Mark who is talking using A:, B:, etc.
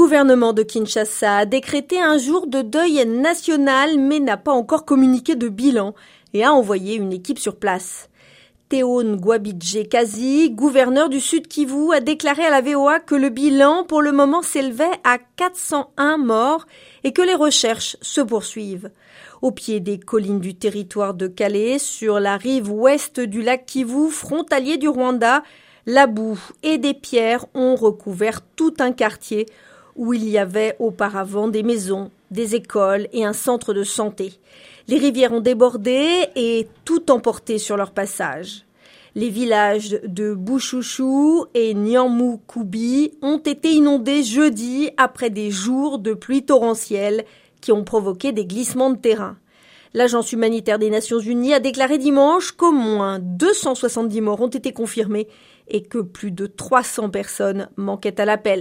A: gouvernement de Kinshasa a décrété un jour de deuil national mais n'a pas encore communiqué de bilan et a envoyé une équipe sur place. Théo Ngwabidje Kazi, gouverneur du Sud Kivu, a déclaré à la VOA que le bilan pour le moment s'élevait à 401 morts et que les recherches se poursuivent. Au pied des collines du territoire de Calais, sur la rive ouest du lac Kivu, frontalier du Rwanda, la boue et des pierres ont recouvert tout un quartier où il y avait auparavant des maisons, des écoles et un centre de santé. Les rivières ont débordé et tout emporté sur leur passage. Les villages de Bouchouchou et Nyamukoubi ont été inondés jeudi après des jours de pluie torrentielle qui ont provoqué des glissements de terrain. L'Agence humanitaire des Nations Unies a déclaré dimanche qu'au moins 270 morts ont été confirmés et que plus de 300 personnes manquaient à l'appel.